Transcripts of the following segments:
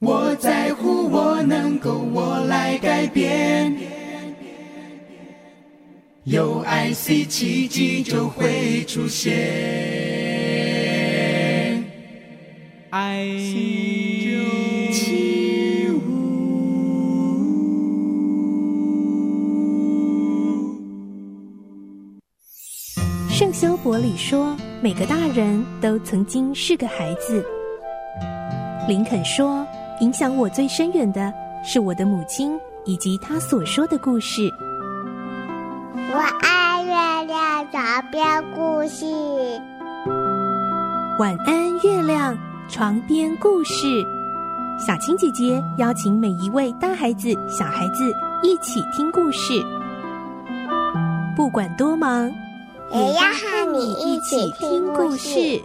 我在乎，我能够，我来改变。有 IC 奇迹就会出现。IC 奇物。圣修伯里说：“每个大人都曾经是个孩子。”林肯说。影响我最深远的是我的母亲以及她所说的故事。我爱月亮床边故事。晚安，月亮床边故事。小青姐姐邀请每一位大孩子、小孩子一起听故事，不管多忙，也要和你一起听故事。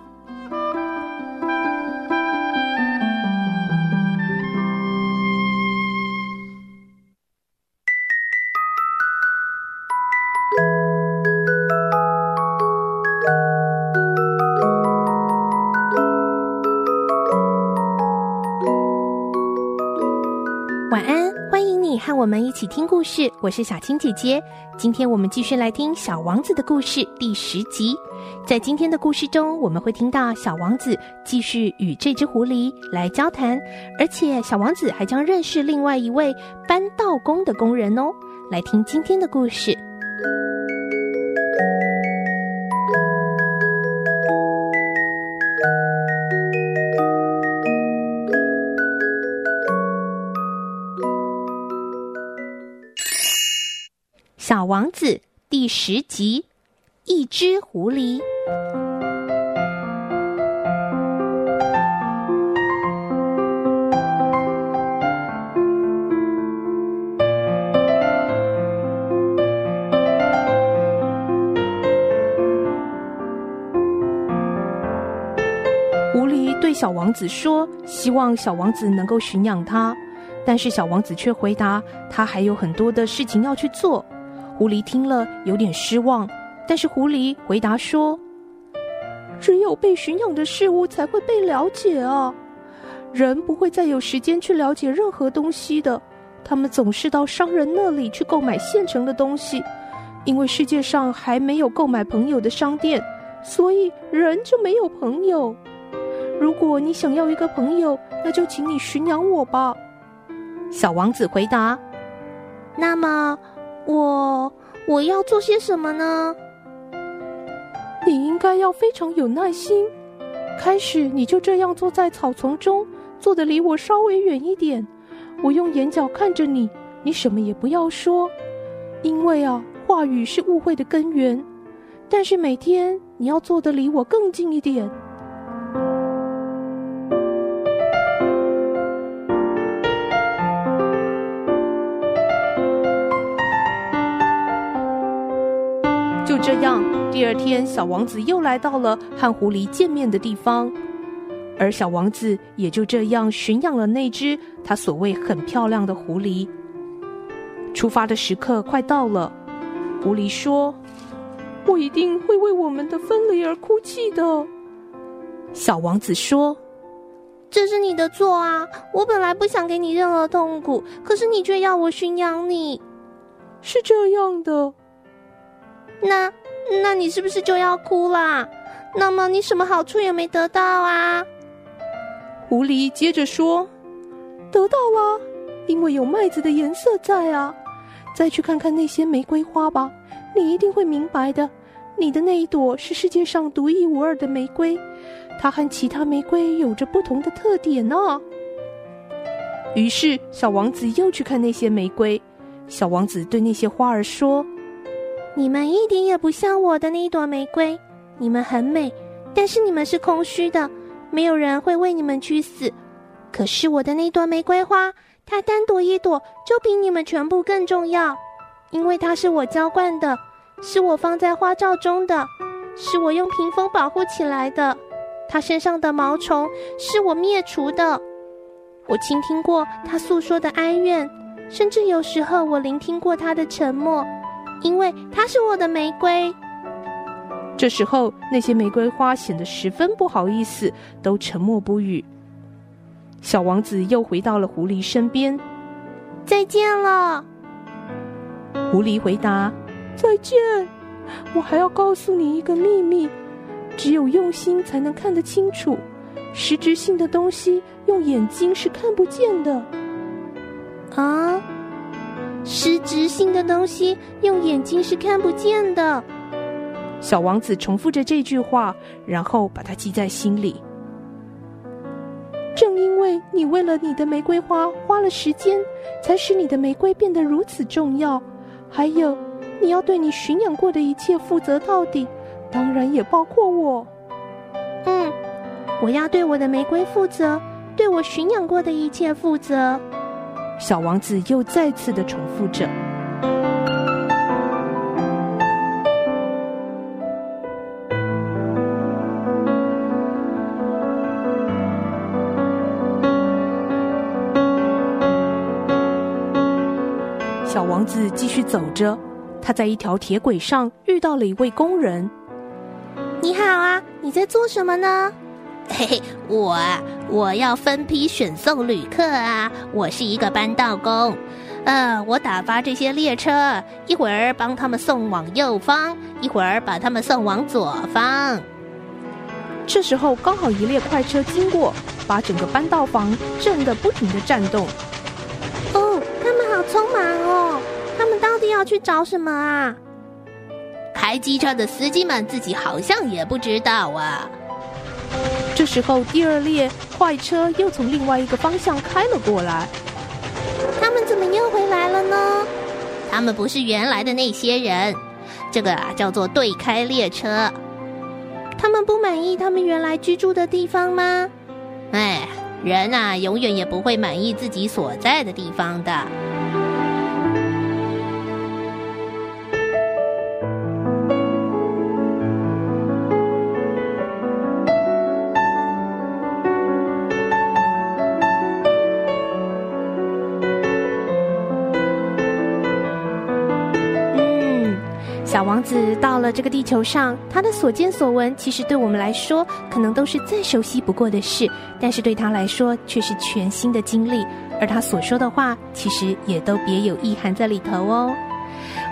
我们一起听故事，我是小青姐姐。今天我们继续来听《小王子》的故事第十集。在今天的故事中，我们会听到小王子继续与这只狐狸来交谈，而且小王子还将认识另外一位搬道工的工人哦。来听今天的故事。小王子第十集，一只狐狸。狐狸对小王子说：“希望小王子能够驯养他。”但是小王子却回答：“他还有很多的事情要去做。”狐狸听了有点失望，但是狐狸回答说：“只有被驯养的事物才会被了解啊，人不会再有时间去了解任何东西的。他们总是到商人那里去购买现成的东西，因为世界上还没有购买朋友的商店，所以人就没有朋友。如果你想要一个朋友，那就请你驯养我吧。”小王子回答：“那么。”我我要做些什么呢？你应该要非常有耐心。开始你就这样坐在草丛中，坐得离我稍微远一点。我用眼角看着你，你什么也不要说，因为啊，话语是误会的根源。但是每天你要坐得离我更近一点。第二天，小王子又来到了和狐狸见面的地方，而小王子也就这样驯养了那只他所谓很漂亮的狐狸。出发的时刻快到了，狐狸说：“我一定会为我们的分离而哭泣的。”小王子说：“这是你的错啊！我本来不想给你任何痛苦，可是你却要我驯养你。”是这样的。那，那你是不是就要哭啦？那么你什么好处也没得到啊？狐狸接着说：“得到了，因为有麦子的颜色在啊。再去看看那些玫瑰花吧，你一定会明白的。你的那一朵是世界上独一无二的玫瑰，它和其他玫瑰有着不同的特点呢。”于是小王子又去看那些玫瑰。小王子对那些花儿说。你们一点也不像我的那一朵玫瑰，你们很美，但是你们是空虚的，没有人会为你们去死。可是我的那朵玫瑰花，它单独一朵就比你们全部更重要，因为它是我浇灌的，是我放在花罩中的，是我用屏风保护起来的。它身上的毛虫是我灭除的。我倾听过它诉说的哀怨，甚至有时候我聆听过它的沉默。因为它是我的玫瑰。这时候，那些玫瑰花显得十分不好意思，都沉默不语。小王子又回到了狐狸身边。再见了，狐狸回答：“再见。我还要告诉你一个秘密，只有用心才能看得清楚。实质性的东西用眼睛是看不见的。”啊，实质性的东西用眼睛是看不见的。小王子重复着这句话，然后把它记在心里。正因为你为了你的玫瑰花花了时间，才使你的玫瑰变得如此重要。还有，你要对你驯养过的一切负责到底，当然也包括我。嗯，我要对我的玫瑰负责，对我驯养过的一切负责。小王子又再次的重复着。小王子继续走着，他在一条铁轨上遇到了一位工人。你好啊，你在做什么呢？嘿嘿，我啊，我要分批选送旅客啊，我是一个搬道工。呃，我打发这些列车，一会儿帮他们送往右方，一会儿把他们送往左方。这时候刚好一列快车经过，把整个搬道房震得不停的颤动。哦，他们好匆忙哦！他们到底要去找什么啊？开机车的司机们自己好像也不知道啊。这时候，第二列快车又从另外一个方向开了过来。他们怎么又回来了呢？他们不是原来的那些人，这个啊叫做对开列车。他们不满意他们原来居住的地方吗？哎，人啊，永远也不会满意自己所在的地方的。子到了这个地球上，他的所见所闻，其实对我们来说，可能都是再熟悉不过的事，但是对他来说，却是全新的经历。而他所说的话，其实也都别有意涵在里头哦。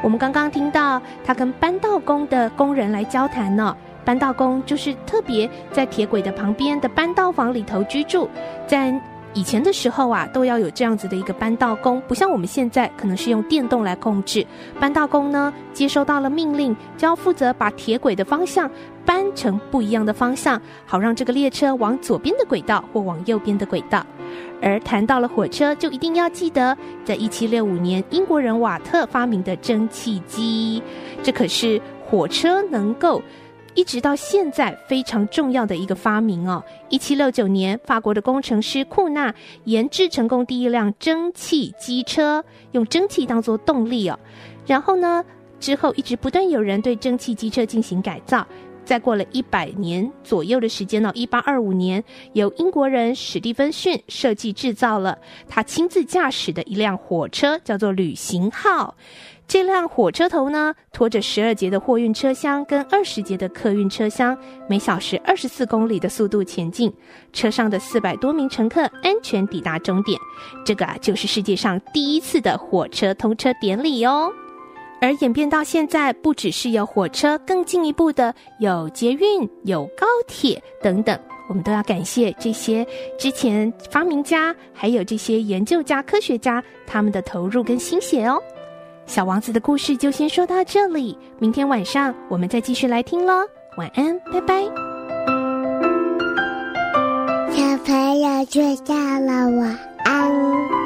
我们刚刚听到他跟搬道工的工人来交谈呢，搬道工就是特别在铁轨的旁边的搬道房里头居住，在。以前的时候啊，都要有这样子的一个搬道工，不像我们现在可能是用电动来控制。搬道工呢，接收到了命令，就要负责把铁轨的方向搬成不一样的方向，好让这个列车往左边的轨道或往右边的轨道。而谈到了火车，就一定要记得，在一七六五年，英国人瓦特发明的蒸汽机，这可是火车能够。一直到现在非常重要的一个发明哦。一七六九年，法国的工程师库纳研制成功第一辆蒸汽机车，用蒸汽当作动力哦。然后呢，之后一直不断有人对蒸汽机车进行改造。再过了一百年左右的时间呢，一八二五年，由英国人史蒂芬逊设计制造了他亲自驾驶的一辆火车，叫做旅行号。这辆火车头呢，拖着十二节的货运车厢跟二十节的客运车厢，每小时二十四公里的速度前进。车上的四百多名乘客安全抵达终点。这个啊，就是世界上第一次的火车通车典礼哦。而演变到现在，不只是有火车，更进一步的有捷运、有高铁等等。我们都要感谢这些之前发明家，还有这些研究家、科学家他们的投入跟心血哦。小王子的故事就先说到这里，明天晚上我们再继续来听喽。晚安，拜拜。小朋友睡觉了，晚安。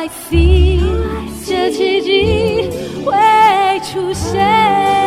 I see，这奇迹会出现。